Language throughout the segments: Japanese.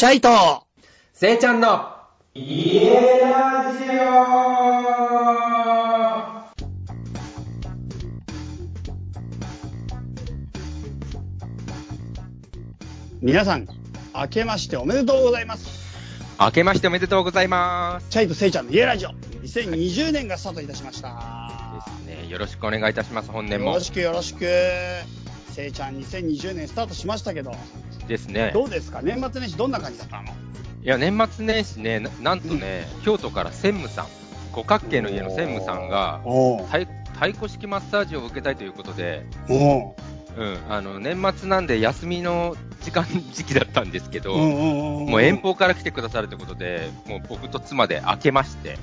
シャイトせいちゃんの家ラジオ皆さん、明けましておめでとうございます。明けましておめでとうございます。シャイとせいちゃんの家ラジオ、2020年がスタートいたしました。ですね。よろしくお願いいたします、本年もよろ。しくよろしく。せいちゃん、2020年スタートしましたけど、ですね。どうですか？年末年始どんな感じだったの？いや、年末年始ね、ななんとね、京都から専務さん、五角形の家の専務さんが、太太鼓式マッサージを受けたいということで、おううん、あの、年末なんで休みの時間、時期だったんですけど、うんうんうんもう遠方から来てくださるということで、もう僕と妻で明けまして、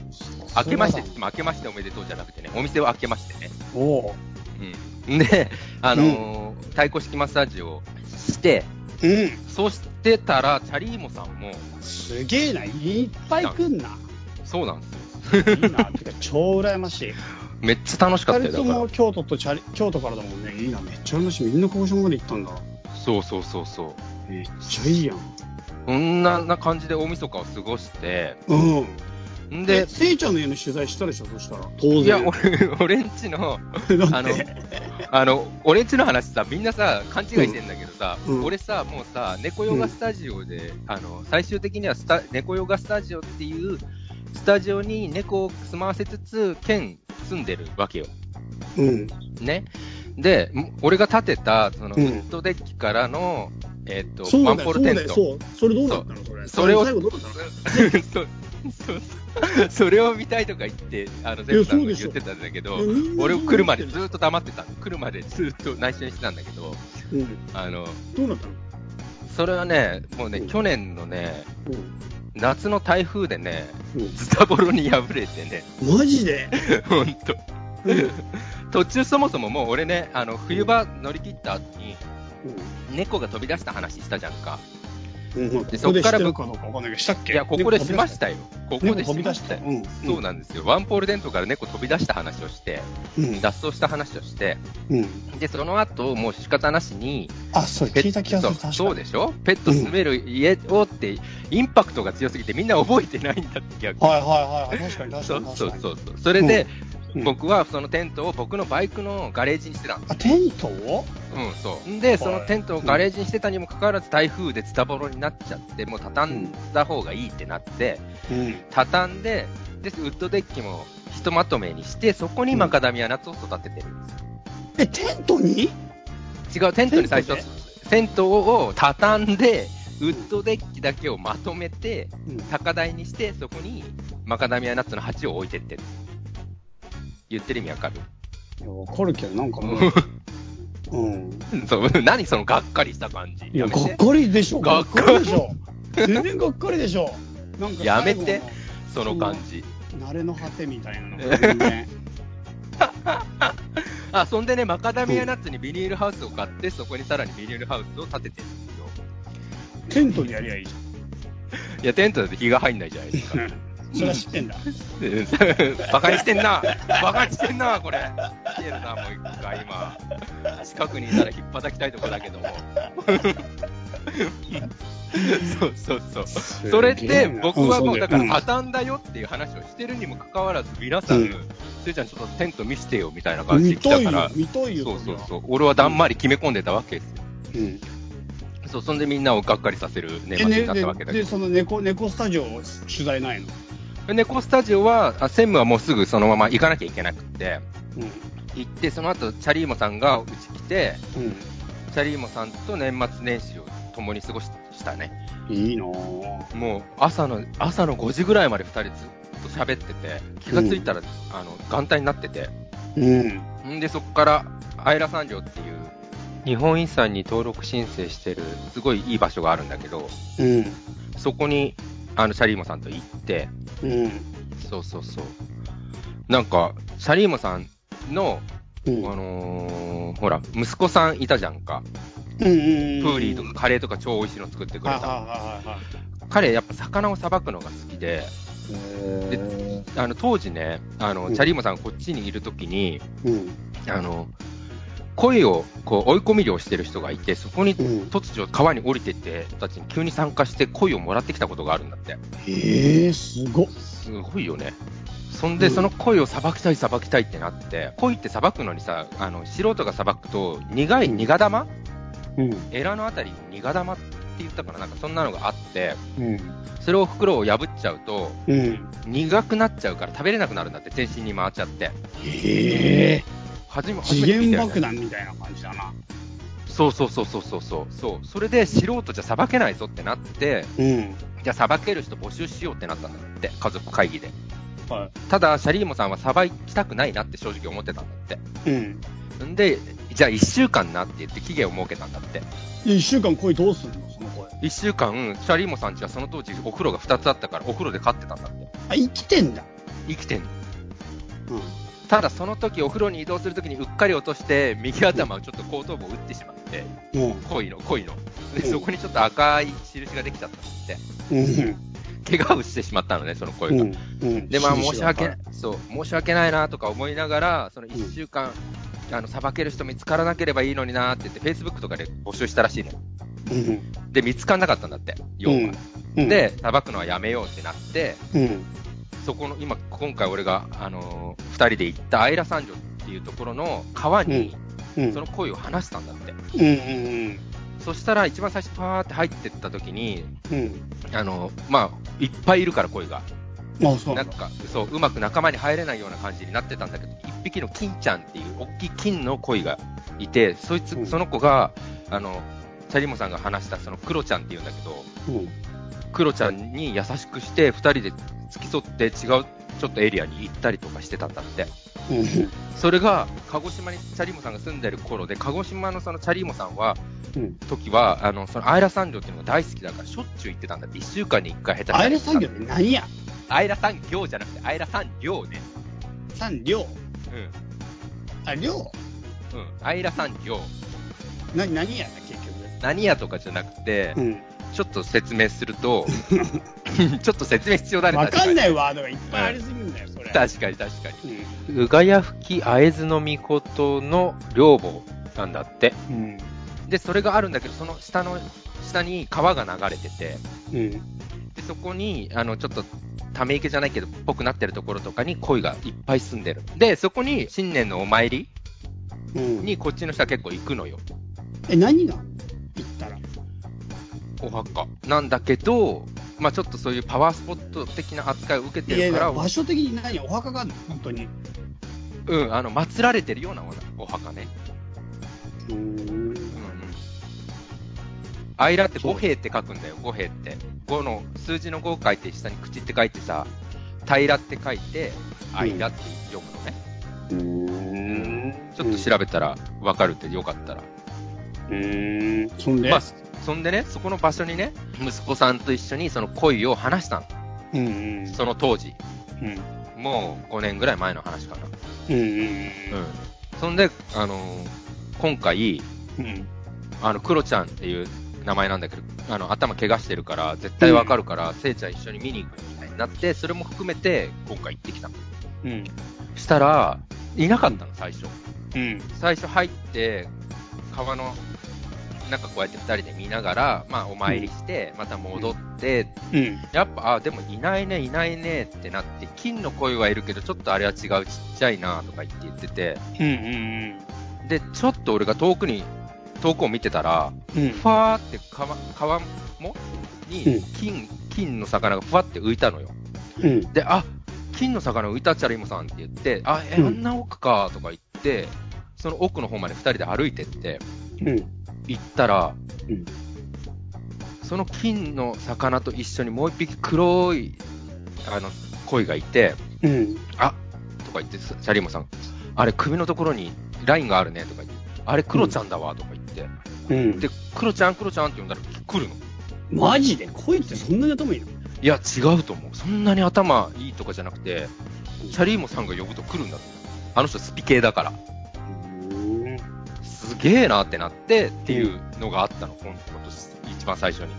明けましてって言っても明けましておめでとうじゃなくてね、お店を開けましてね。おううん。で、あのー太鼓式マッサージをして、うん。そうしてたら、チャリーモさんも、すげえな、いっぱい来んな。そうなんですよ。いいな、てか 超羨ましい。めっちゃ楽しかったよ、だからも。京都とチャリ、京都からだもんね。いいな、めっちゃ羨ましい。みんな鹿児島まで行ったんだ。そうそうそうそう。めっちゃいいやん。こんなな感じで大晦日を過ごして、うん。んで、で、せいちゃんの家の取材したでしょ、そしたら。当然。いや、俺、俺んちの、だあのあの、俺んちの話さ、みんなさ、勘違いしてんだけどさ、うん俺さ、もうさ、猫ヨガスタジオで、あの、最終的にはスタ、猫ヨガスタジオっていう、スタジオに猫を住まわせつつ、県住んでるわけよ。うん。ね。で、も俺が建てた、その、ウうんッドデッキからの、えっ、と、そうだよ、ワンポールテント。そう。それどうだったのそれ。それを最後どうだったの？そうそうそうそれを見たいとか言って、あの、全部さんが言ってたんだけど俺そう来るまでずっと黙ってたの。来るまでずっと内緒にしてたんだけど、うん。あの、どうなったの？それはね、もうね、うん去年のね、うん。夏の台風でね、うんズタボロに破れてね、マジで？ほんと。うん。途中そもそももう俺ね、あの、冬場乗り切った後に、猫が飛び出した話したじゃんか。うん。うん。でそっからってるかどうかわかんないけど、したっけ？いや、ここでしましたよ。ここ猫でし飛び出したよ。うん。そうなんですよ。ワンポールデントから猫飛び出した話をして、うん。脱走した話をして、うん。で、その後、もう仕方なしに、あ、それ聞いた気がする。そう確かにそうでしょ？ペット住める家をって、インパクトが強すぎてみんな覚えてないんだって逆に。はいはいはい。確かに確かにそうそう。そうそう。それで、うん僕はそのテントを僕のバイクのガレージにしてたの。あ、テントを？うん、そう。で、そのテントをガレージにしてたにもかかわらず台風でズタボロになっちゃって、もう畳んだ方がいいってなって、うん。畳んで、で、ウッドデッキもひとまとめにして、そこにマカダミアナッツを育ててるんですよ。え、テントに？違う、テントに最初テント、テントを畳んで、ウッドデッキだけをまとめて、うん。高台にして、そこにマカダミアナッツの鉢を置いてってる。言ってる意味わかる？いや、わかるけど、なんかもう、うん。そう、何そのがっかりした感じ。いや、がっかりでしょ。がっかりでしょ。全然がっかりでしょ。なんかやめてその感じ。の。慣れの果てみたいなのが全然。あ、そんでね、マカダミアナッツにビニールハウスを買って、そこにさらにビニールハウスを建ててるんですよ。テントでやりゃいいじいや、テントだと日が入んないじゃないですか。それは知ってんだ。バカにしてんなバカにしてんなこれ。来てるな、もう一回今。近くにいたら引っ叩きたいとこだけども。そうそうそう。それって、僕はもうだから畳んだよっていう話をしてるにもかかわらず、皆さん、うんせいちゃんちょっとテント見せてよみたいな感じで来たから、、いよ。そうそうそう。俺はだんまり決め込んでたわけですよ。う。うん。そう、そんでみんなをがっかりさせる年末になったわで、で、けだけど。その猫、猫スタジオ取材ないの？猫スタジオは、あ専務はもうすぐそのまま行かなきゃいけなくって、うん。行って、その後、チャリーモさんがうち来て、うん。チャリーモさんと年末年始を共に過ごししたね。いいなぁ。もう朝の、朝の5時ぐらいまで2人ずっと喋ってて、気がついたら、あの、元旦になってて、うん。んで、そこから、アイラ山城っていう、日本遺産に登録申請してる、すごいいい場所があるんだけど、うん。そこに、あの、チャリーモさんと行って、うん。そうそうそう。なんか、シャリーモさんの、うん。あのーほら、息子さんいたじゃんか。うんうんうん。プーリーとかカレーとか超美味しいの作ってくれた。彼、やっぱ魚をさばくのが好きで、へあの、当時ね、あの、うんチャリーモさんがこっちにいるときに、ーうん。あの、恋をこう追い込み漁してる人がいて、そこにうん。突如川に降りてって人たちに急に参加して恋をもらってきたことがあるんだって。へえ、すごっ。すごいよね。そんで、うんその恋をさばきたい、さばきたいってなって、恋ってさばくのにさ、あの素人がさばくと、苦いうん苦玉、うん。エラのあたりに苦玉って言ったかな、なんかそんなのがあって、うん。それを袋を破っちゃうと、うん。苦くなっちゃうから食べれなくなるんだって、全身に回っちゃって。へえ。初め初次元爆弾みたいな感じだな。そうそうそうそうそうそう。そう。それで素人じゃさばけないぞってなって、うん。じゃあさばける人募集しようってなったんだって、家族会議で。はただ、シャリーモさんはさばきたくないなって正直思ってたんだって。い。うん。んで、じゃあ1週間なって言って期限を設けたんだって。で一週間恋どうすんの？その声。1週間、シャリーモさんちはその当時お風呂が2つあったからお風呂で飼ってたんだって。あ、生きてんだ。生きてんの。うん。ただその時お風呂に移動する時にうっかり落として右頭をちょっと後頭部を打ってしまって、も恋の、恋の。で、うんそこにちょっと赤い印ができちゃったんだって。う。うん。怪我をしてしまったのね、その声が。で、まあ申し訳そう、申し訳ないなとか思いながら、その1週間、あの、さばける人見つからなければいいのになって言って、Facebook とかで募集したらしいの。うん。で、見つかんなかったんだって、要は。うん。で、さばくのはやめようってなって、うん。そこの、今、今回俺が、あのー二人で行ったアイラ三条っていうところの川に、うん。その恋を話したんだって。そしたら、一番最初、パーって入ってった時に、うん。あのーまあ、いっぱいいるから恋が。あ、そうなんんだ。なか、そう、うまく仲間に入れないような感じになってたんだけど、一匹の金ちゃんっていう大きい金の鯉がいて、そいつ、うんその子が、あの、チャリモさんが話したそのクロちゃんっていうんだけど、うん。クロちゃんに優しくして、二人で付き添って違うちょっとエリアに行ったりとかしてたんだって。うん。それが、鹿児島にチャリモさんが住んでる頃で、鹿児島のそのチャリモさんは、うん。時は、あの、そのアイラ産業っていうのが大好きだから、しょっちゅう行ってたんだって。一週間に一回下手アイレ産業って何や？アイラ産業じゃなくて、アイラ産業ね。産業？うん。あ、量？うん。アイラ産業。な、何やね結局？何やとかじゃなくて、うん。ちょっと説明すると、ちょっと説明必要だね。わかんい。ないワードがいっぱいありすぎるんだよ、それ。確かに確かに。うん。うがや吹き会津の御事の両母なんだって。うん。で、それがあるんだけど、その下の、下に川が流れてて、うん。でそこに、あの、ちょっと、ため池じゃないけど、ぽくなってるところとかに鯉がいっぱい住んでる。で、そこに新年のお参りうん。にこっちの人は結構行くのよ。え、何が？お墓。なんだけど、まあちょっとそういうパワースポット的な扱いを受けいやいや、てるから、場所的に何？お墓があるの？本当に。うん、あの、祀られてるようなお墓ね。うーん。うんうん。アイラって五兵って書くんだよ、五兵って。五の、数字の五を書いて下に口って書いてさ、平って書いて、アイラって読むのね。うーん。ちょっと調べたらわかるってよかったら。うーん。そんで、まあ、そんでね、そこの場所にね、息子さんと一緒にその恋を話したの。うんうん。その当時。うん。もう5年ぐらい前の話かな。うんうんうん。そんで、あのー今回、うん。うん。あの、クロちゃんっていう名前なんだけど、あの、頭怪我してるから、絶対わかるから、せいちゃん一緒に見に行くみたいになって、それも含めて、今回行ってきたの。うん。したら、いなかったの、最初。うん。最初入って、川の中こうやって二人で見ながら、まあ、お参りして、また戻って、うん。やっぱ、あ、でもいないね、いないねってなって、金の声はいるけど、ちょっとあれは違う、ちっちゃいなとか言って言ってて、うんうんで、ちょっと俺が遠くに、遠くを見てたら、うん。うん。ふわーって川、川もうにん、金、金の魚がふわって浮いたのよ。うん。で、あ、金の魚浮いたっちゃらイモさんって言って、あ、え、うんあんな奥かとか言って、その奥の方まで二人で歩いてって、うん。行ったら、うんその金の魚と一緒にもう一匹黒い、あの、鯉がいて、うん。あとか言って、シャリーモさん、あれ首のところにラインがあるねとか言って、あれクロちゃんだわとか言って、うん。で、クロちゃん、クロちゃんって呼んだら来るの。マジで？恋ってそんなに頭いいの？いや、違うと思う。そんなに頭いいとかじゃなくて、シャリーモさんが呼ぶと来るんだと思う。あの人スピ系だから。うん。すげえなってなってっていうのがあったの、今年、一番最初に。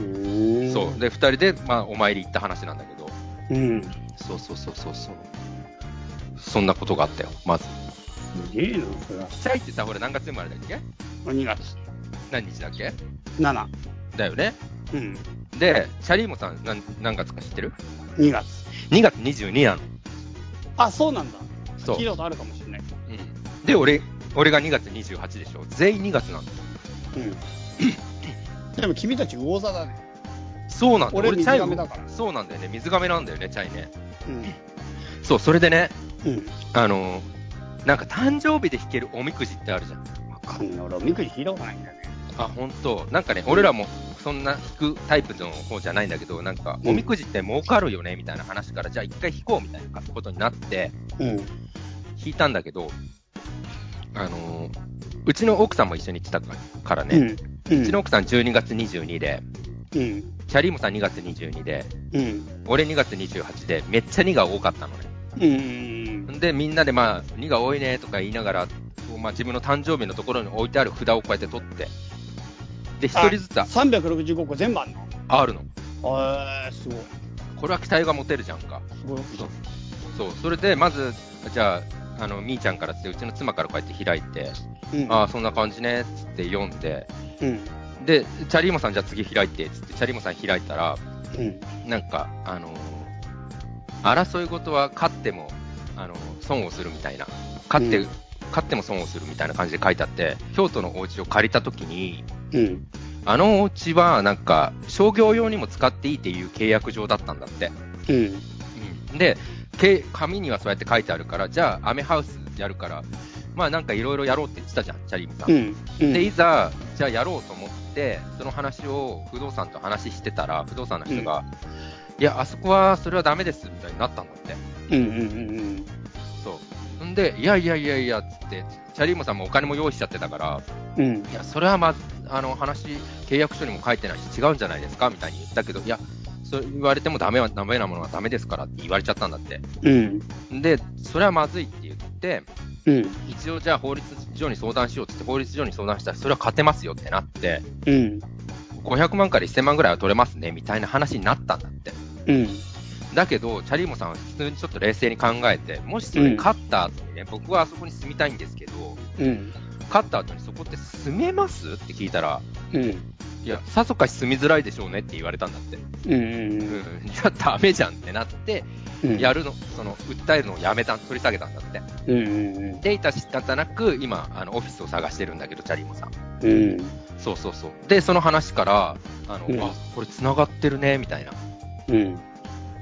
うん。そう。で、二人で、まあ、お参り行った話なんだけど、うん。そうそうそうそうそう。そんなことがあったよ、まず。げえな、それは。チャイってさ、俺何月生まれだっけ？2月。何日だっけ？7。だよね。うん。で、チャリーモさん何何月か知ってる？2月。?2 月22なの。あ、そうなんだ。そう聞いたことあるかもしれない。うん。で、俺、俺が2月28でしょ。全員2月なんだ。うん。でも君たち魚座だね。そうなんだ。俺チャイ水亀だからそうなんだよね。水亀なんだよね、チャイね。うそう、それでね、ん。うん。あのーなんか誕生日で弾けるおみくじってあるじゃん。わかんない。俺、おみくじ聞いたことないんだよね。あ、本当なんかね、俺らもそんな弾くタイプの方じゃないんだけど、なんか、うんおみくじって儲かるよね、みたいな話から、じゃあ一回弾こうみたいなことになって、うん。弾いたんだけど、あのーうちの奥さんも一緒に行ってたからね、うん。うちの奥さん12月22で、うん。チャリーモさん2月22で、うん。俺2月28で、めっちゃ2が多かったのね。うん。で、みんなでまあ、2が多いねとか言いながら、まあ、自分の誕生日のところに置いてある札をこうやって取って、で、一人ずつ365個全部あんの？あるの。えー、すごい。これは期待が持てるじゃんか。すごい。そう。それで、まず、じゃあ、あの、みーちゃんからつって、うちの妻からこうやって開いて、うん。ああ、そんな感じね、つって読んで、うん。で、チャリーモさんじゃあ次開いて、つって、チャリーモさん開いたら、うん。なんか、あのー争い事は勝っても、あのー損をするみたいな。勝って、うん勝っても損をするみたいな感じで書いてあって、京都のお家を借りた時に、うん。あのお家はなんか、商業用にも使っていいっていう契約上だったんだって。うん。うん、で、け紙にはそうやって書いてあるから、じゃあ、アメハウスやるから、まあなんかいろいろやろうって言ってたじゃん、チャリームさん。うん。うん。で、いざ、じゃあやろうと思って、その話を不動産と話してたら、不動産の人が、いや、あそこはそれはダメですみたいになったんだって。うん。うん。うん。そう。んで、いやいやいやいや、つって、チャリーモさんもお金も用意しちゃってたから、うん。いや、それはまあ、あの話、契約書にも書いてないし、違うんじゃないですかみたいに言ったけど、いや、そう言われてもダメは、ダメなものはダメですからって言われちゃったんだって。うん。で、それはまずいって言って、うん。一応じゃあ法律上に相談しようってって、法律上に相談したら、それは勝てますよってなって、うん。500万から1000万ぐらいは取れますね、みたいな話になったんだって。うん。だけど、チャリーモさんは普通にちょっと冷静に考えて、もしそれ勝った後にね、僕はあそこに住みたいんですけど、うん。勝った後にそこって住めます？って聞いたら、うん。いや、さぞかし住みづらいでしょうねって言われたんだって。うん。うん、じゃあダメじゃんってなって、うん。やるの、その、訴えるのをやめた、取り下げたんだって。うん。うん。で、いた仕方なく、今、あの、オフィスを探してるんだけど、チャリーモさん。うん。そうそうそう。で、その話から、あの、うんあ、これ繋がってるね、みたいな。うん。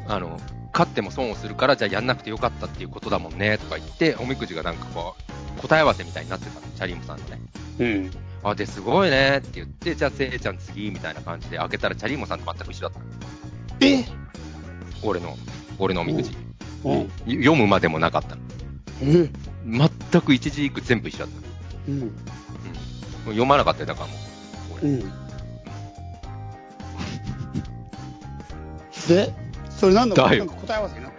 あの、勝っても損をするから、じゃあやんなくてよかったっていうことだもんね、とか言って、おみくじがなんかこう、答え合わせみたいになってたの、チャリーモさんのね。うん。あ、で、すごいねって言って、じゃあ、せいちゃん次、みたいな感じで開けたら、チャリーモさんと全く一緒だったの。え？俺の、俺のおみくじ。うん。読むまでもなかったの。うん。全く一字一句全部一緒だったの。うん。うん。読まなかったよ、だからもう。俺うん。で、それ何のだよなんか答え合わせにな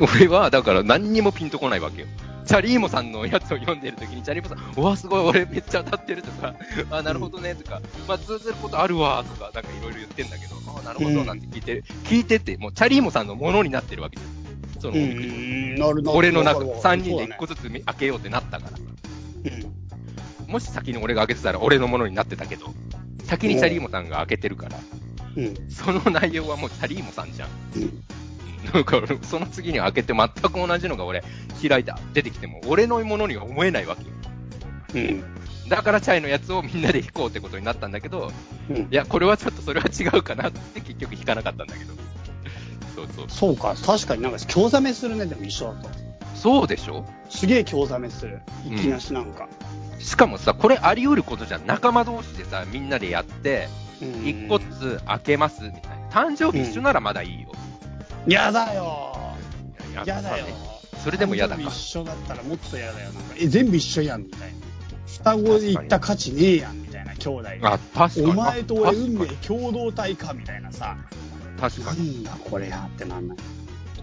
俺は、だから何にもピンとこないわけよ。チャリーモさんのやつを読んでるときに、チャリーモさん、うわ、すごい、俺めっちゃ当たってるとか、あ、なるほどね、とか、まあ、通ずることあるわ、とか、なんかいろいろ言ってんだけど、あ、なるほど、なんて聞いて、聞いてて、もうチャリーモさんのものになってるわけですよ。そのうおみくじ。ん。なるなる俺の中、わかるわか3る人で1個ずつ開けようってなったからもし先に俺が開けてたら俺のものになってたけど、先にチャリーモさんが開けてるから。その内容はもうチャリーモさんじゃん。うん。だから、その次に開けて全く同じのが俺、開いた、出てきても、俺のものには思えないわけよ。うん。だからチャイのやつをみんなで弾こうってことになったんだけど、うんい。や、これはちょっとそれは違うかなって結局弾かなかったんだけど。そうそう。そうか、確かになんか興ざめするね、でも一緒だと。そうでしょ？すげえ興ざめする。いきなしなんか。しかもさ、これあり得ることじゃん。仲間同士でさ、みんなでやって、うん一個ずつ開けますみたいな。誕生日一緒ならまだいいよ。やだよややだよね。それでも嫌だか一緒だったらもっと嫌だよ。なんか、え、全部一緒やん、みたいな。双子で行った価値ねえやん、みたいな、兄弟で。あ、確かに。お前と俺運命共同体か、みたいなさ。に。確かなに。んだこれやってなんない。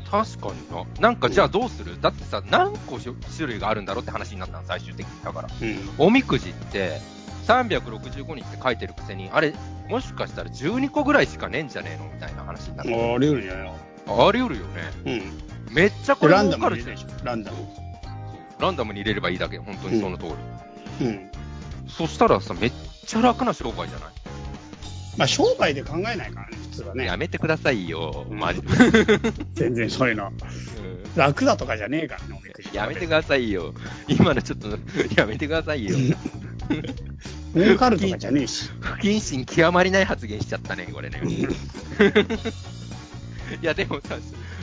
確かにな。なんかじゃあどうする？だってさ、何個種類があるんだろうって話になったの、最終的に。だから。うん。おみくじって、365日って書いてるくせに、あれ、もしかしたら12個ぐらいしかねえんじゃねえの？みたいな話になって。あり得るんやよ。あり得るよね。うん。めっちゃこれランダ儲かるじゃんムででしょ。ランダム。ランダムに入れればいいだけ、本当にその通り。うん。そしたらさ、めっちゃ楽な商売じゃない？まあ、商売で考えないからね、普通はねや。めてくださいよ、マジで。全然そういうの。うん楽だとかじゃねえからね、おみくじ。やめてくださいよ。今のちょっと、やめてくださいよ。儲かるとかじゃねえし。不謹慎極まりない発言しちゃったね、これね。いや、でもさ、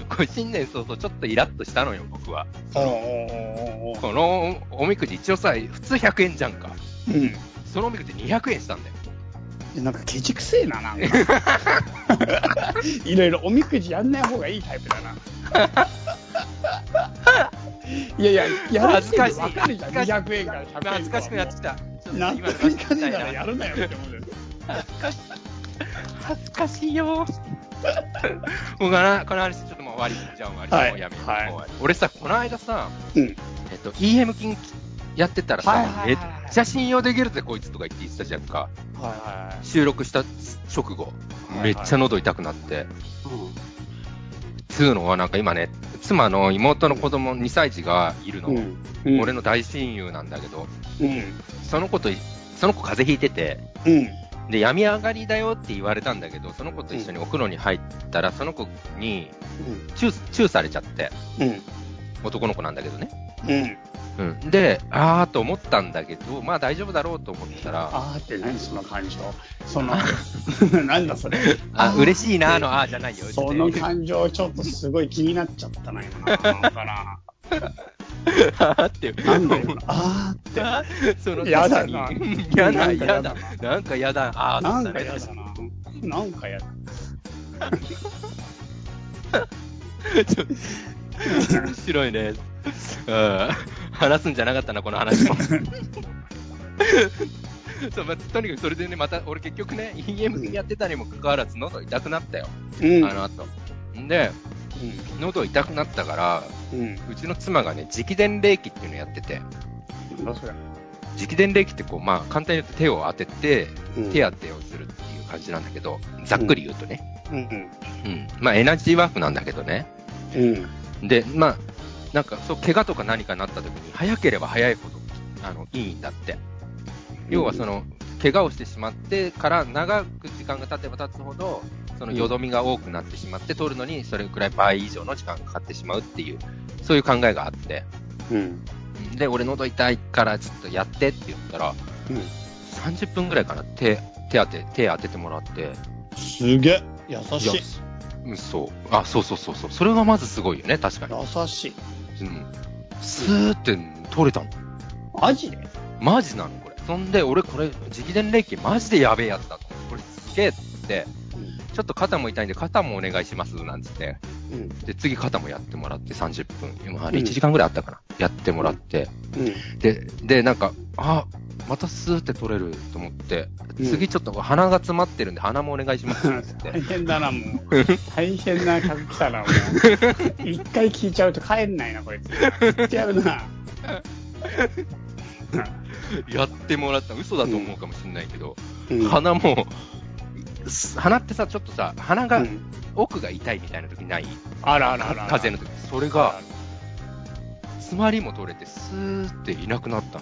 これ新年早々ちょっとイラッとしたのよ、僕は。おうおこのおみくじ一応さ、普通100円じゃんか。うん。そのおみくじ200円したんだよ。なんかケチくせえな、なんか。いろいろおみくじやんない方がいいタイプだな。いやいや、やる恥ずかしい。わかるじゃん。恥ずかしい200円から100円とか。恥ずかしくなってきた。ちょっと納今の得いかねえならやるなよって思うよ。恥ずかしいよ。もうこのこの話ちょっともう終わり。じゃあ終わり。はいもうやめよう。はいもう終わり俺さ、この間さ、うん。えっと、EM 金やってたらさ、めっちゃ信用できるぜ、こいつとか言って言ってたじゃんか。はいは収録した直後、めっちゃ喉痛くなって。いはい。つうのはなんか今ね、妻の妹の子供2歳児がいるの。うん。うん。俺の大親友なんだけど、うん。その子とい、その子風邪ひいてて、うん。で、病み上がりだよって言われたんだけど、その子と一緒にお風呂に入ったら、その子にチュー、チューされちゃって、うん。男の子なんだけどね。うん。うん。で、あーと思ったんだけど、まあ大丈夫だろうと思ったら、あーって何その感情？その、なんだそれ。あ、嬉しいなーのああーじゃないよ。その感情ちょっとすごい気になっちゃったな、今な。なんかな。あーって。なんだよな。あーって。そのやだなやだ、やだ。なんかやだ。あーなんかやだな。なんかやだ。ちょ面白いね。うん。話すんじゃなかったな、この話も。そう、まあ、とにかくそれでね、また、俺結局ね、EM やってたにもかかわらず、喉痛くなったよ。うん。あの後。んで、喉痛くなったから、うん。うん。うちの妻がね、直伝霊気っていうのやってて、なんだそれ。直伝霊気ってこう、まあ、簡単に言って手を当てて、うん手当てをするっていう感じなんだけど、ざっくり言うとね。うん。うん。まあ、エナジーワークなんだけどね。うん。で、まあ、なんか、そう、怪我とか何かなった時に、早ければ早いほど、あの、いいんだって。要はその、怪我をしてしまってから長く時間が経てば経つほど、そのよどみが多くなってしまって、取るのにそれくらい倍以上の時間がかかってしまうっていう、そういう考えがあって。うん。で、俺喉痛いからちょっとやってって言ったら、うん。30分くらいかな、手、手当て、手当ててもらって。すげえ。優いしい。うん、そう。あ、そうそうそうそう。それがまずすごいよね、確かに。優しい。うん。スーって取れたの。マジで？マジなのこれ。そんで、俺これ、直伝霊気マジでやべえやつだと。これすげえって、ちょっと肩も痛いんで肩もお願いします、なんつって。うん。で、次肩もやってもらって30分。まあ、あれうん1時間ぐらいあったかな。やってもらって。うん。で、で、なんか、あ、またスーって取れると思って、うん次ちょっと鼻が詰まってるんで鼻もお願いします、つって。大変だな、もう。大変な客来たな、もう。一回聞いちゃうと帰んないな、こいつ。言ってやるな。やってもらった。嘘だと思うかもしれないけど、うん鼻も、す鼻ってさ、ちょっとさ、鼻が、うん奥が痛いみたいな時ない？あらあらあら。風邪の時。それが、詰まりも取れて、スーっていなくなった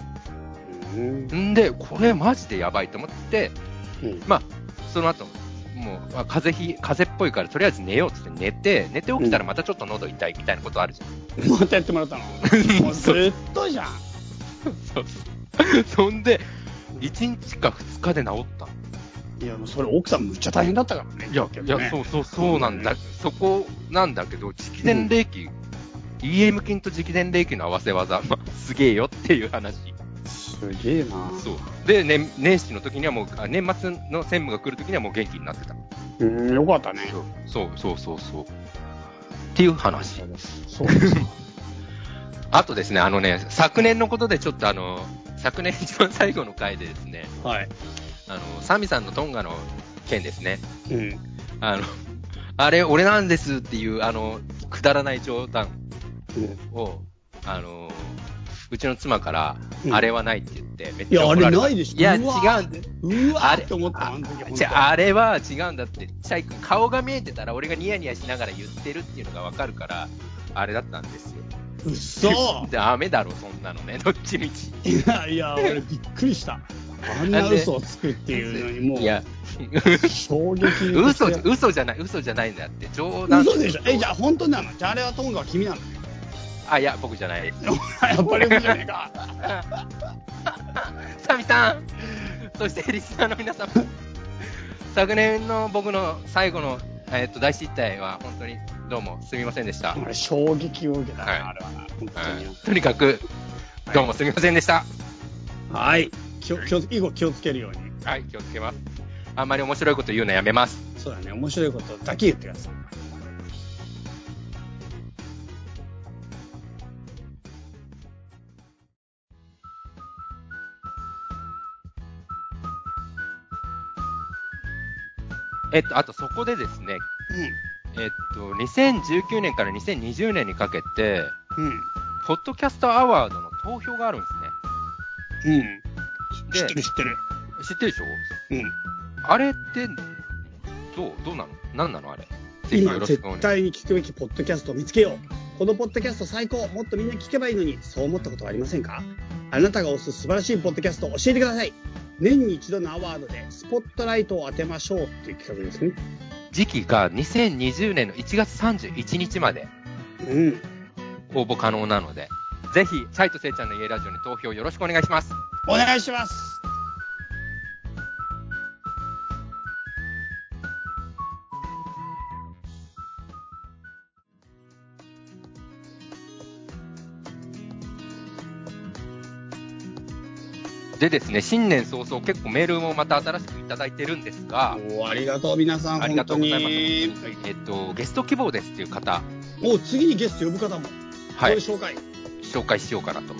うん。で、これマジでやばいと思って、うん。まあ、その後、もう、あ風邪ひ、風邪っぽいから、とりあえず寝ようっつって寝て、寝て起きたらまたちょっと喉痛いみたいなことあるじゃん。またやってもらったの？もうずっとじゃん。そ んで、1日か2日で治っ。いや、もうそれ奥さんむっちゃ大変だったからね。いや、いや、そうそう、そうなんだ。そこなんだけど、直伝霊気、EM 菌と直伝霊気の合わせ技、まあ、すげえよっていう話。すげえな。そう。で、ね、年始の時にはもう、あ年末の専務が来る時にはもう元気になってた。うん、よかったね。そう、そうそうそう。っていう話。そうです。あとですね、あのね、昨年のことでちょっとあの、昨年一番最後の回でですね、はい。あの、サミさんのトンガの件ですね。うん。あの、あれ、俺なんですっていう、あの、くだらない冗談うんを、あの、うちの妻から、うんあれはないって言って、めっいや、あれちゃ怒られた。ないでしょ。いや、違うんだ。うわあれーって思った、ああ、あれは違うんだって、チャイ君、顔が見えてたら俺がニヤニヤしながら言ってるっていうのがわかるから、あれだったんですよ。うっそダメだろ、そんなのね。どっちみち。いやいや、俺びっくりした。あんな嘘をつくっていうのにもう、いや、衝撃的 嘘、嘘じゃない、嘘じゃないんだって。冗談。嘘でしょ？え、じゃあ本当なの？じゃああれはトンガは君なの？あ、いや、僕じゃない。やっぱり僕じゃねえか。サミさんそしてリスナーの皆さん昨年の僕の最後の、えっと大失態は本当にどうもすみませんでした。俺衝撃を受けたな、はいあれはな。本当はいに。とにかく、どうもすみませんでした。はい。気を、気を、以後気をつけるように。はい、気をつけます。あんまり面白いこと言うのやめます。そうだね、面白いことだけ言ってください。えっと、あとそこでですね、えっと、2019年から2020年にかけて、うん。うん。ポッドキャストアワードの投票があるんですね。うん。知ってる知ってる。知ってるでしょ？うん。あれって、どうどうなの？何なの？あれ。ぜひ今絶よろしくお願いします。対に聞くべきポッドキャストを見つけよう。このポッドキャスト最高もっとみんな聞けばいいのに、そう思ったことはありませんか？あなたが推す素晴らしいポッドキャストを教えてください。年に一度のアワードでスポットライトを当てましょうっていう企画ですね。時期が2020年の1月31日までうん。応募可能なので、ぜひ、チャイとせいちゃんの家ラジオに投票よろしくお願いします。お願いします。でですね、新年早々結構メールもまた新しくいただいてるんですが、おありがとう皆さん、ありがとうございます。にえっと、ゲスト希望ですっていう方。お次にゲスト呼ぶ方も、はい、紹介。紹介しようかなと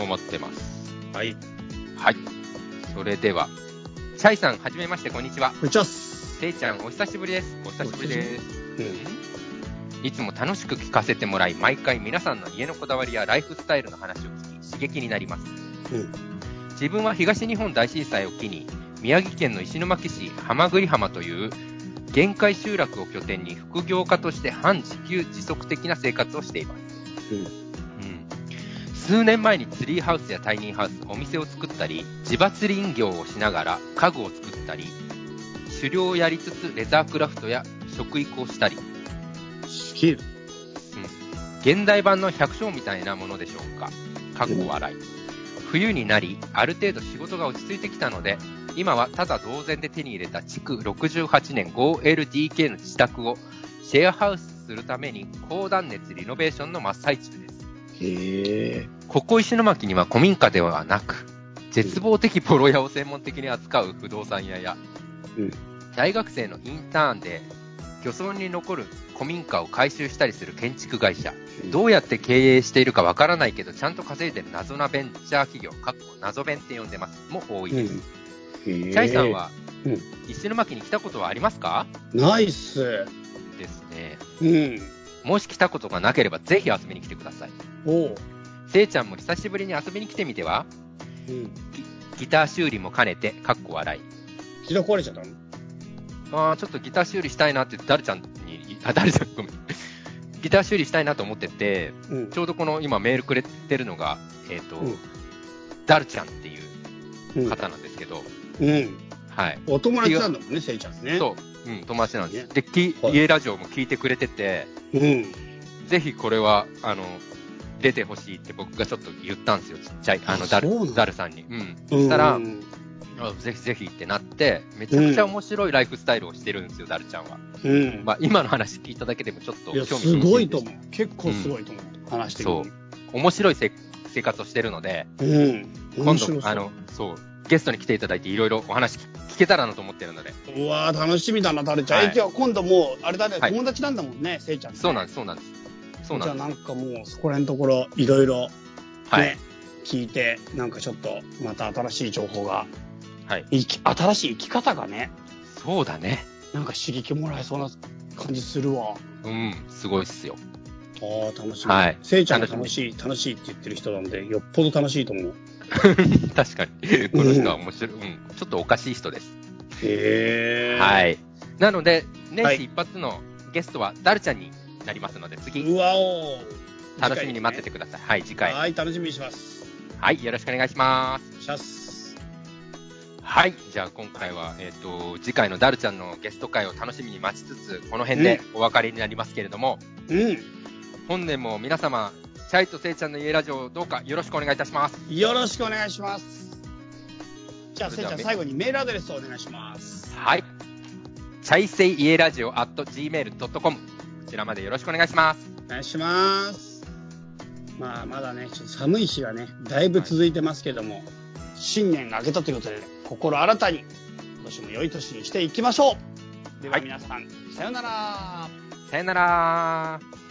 思ってます。はい。はい。それでは、チャイさん、はじめまして、こんにちは。こんにちは。せいちゃん、お久しぶりです。お久しぶりです。うん。いつも楽しく聞かせてもらい、毎回皆さんの家のこだわりやライフスタイルの話を聞き、刺激になります。うん。自分は東日本大震災を機に、宮城県の石巻市浜栗浜という限界集落を拠点に副業家として半自給自足的な生活をしています。うん。うん数年前にツリーハウスやタイニーハウス、お店を作ったり、自伐林業をしながら家具を作ったり、狩猟をやりつつレザークラフトや食育をしたり、スキル。現代版の百姓みたいなものでしょうか。かっこ笑い。冬になり、ある程度仕事が落ち着いてきたので、今はただ同然で手に入れた築68年 5LDK の自宅をシェアハウスするために高断熱リノベーションの真っ最中。へえ。ここ石巻には古民家ではなく、絶望的ボロ屋を専門的に扱う不動産屋や、うん大学生のインターンで漁村に残る古民家を改修したりする建築会社、どうやって経営しているかわからないけど、ちゃんと稼いでる謎なベンチャー企業、かっこ謎弁って呼んでます、も多いです。チチャイさんは、うん石巻に来たことはありますか？ナイス。ですね。うん。もし来たことがなければ、ぜひ遊びに来てください。おう。せいちゃんも久しぶりに遊びに来てみては？うん。ギギター修理も兼ねて、かっこ笑い。膝壊れちゃったの？あーちょっとギター修理したいなって、ダルちゃんに、あ、ダルちゃん、ごめん。ギター修理したいなと思ってて、うん。ちょうどこの今メールくれてるのが、えっ、と、うんダルちゃんっていううん。方なんですけど、うん。はい。お友達なんだもんね、せいちゃんね。そう、うん、友達なんです。ねで、きはい家ラジオも聞いてくれてて、う。うん。ぜひこれは、あの、出てほしいって僕がちょっと言ったんですよ、ちっちゃい、あの、あダルダルさんに。うん。うん。そしたら、ぜひぜひってなって、めちゃくちゃ面白いライフスタイルをしてるんですよ、ダルちゃんは。うん。まあ、今の話聞いただけでもちょっと興味すごいとう。思う。結構すごいと思う。話してるそう。面白いせ生活をしてるので、うん。今度、あの、そう、ゲストに来ていただいていろいろお話聞けたらなと思ってるので。うわー楽しみだな、タルちゃん。はいえ、じゃあ今度もう、あれだね、はい友達なんだもんね、せいちゃん。そうなんです、そうなんです。そうなんです。じゃあなんかもう、そこら辺のところ、いろいろ、はいね。、聞いて、なんかちょっと、また新しい情報が、はい。生き、新しい生き方がね、そうだね。なんか刺激もらえそうな感じするわ。うん、すごいっすよ。ああ、楽しみ。はいせいちゃんが楽しい、楽しいって言ってる人なんで、よっぽど楽しいと思う。確かに。この人は面白い。うん。ちょっとおかしい人です。へえ。。はいい。なので、年はい始一発のゲストはダルちゃんになりますので、次、うわお楽しみに待っててください。はい、次回。はい、楽しみにします。はい、よろしくお願いします。シャス。はい。じゃあ今回は、えっ、と、次回のダルちゃんのゲスト会を楽しみに待ちつつ、この辺でお別れになりますけれども、うん。本年も皆様、チャイとセイちゃんの家ラジオをどうかよろしくお願いいたします。よろしくお願いします。じゃあ、せいちゃん、最後にメールアドレスをお願いします。はい。チャイセイ家ラジオ at gmail.com こちらまでよろしくお願いします。お願いします。まあ、まだね、ちょっと寒い日がね、だいぶ続いてますけども、新年が明けたということで、心新たに、今年も良い年にしていきましょう。でははい皆さん、さようなら。さよなら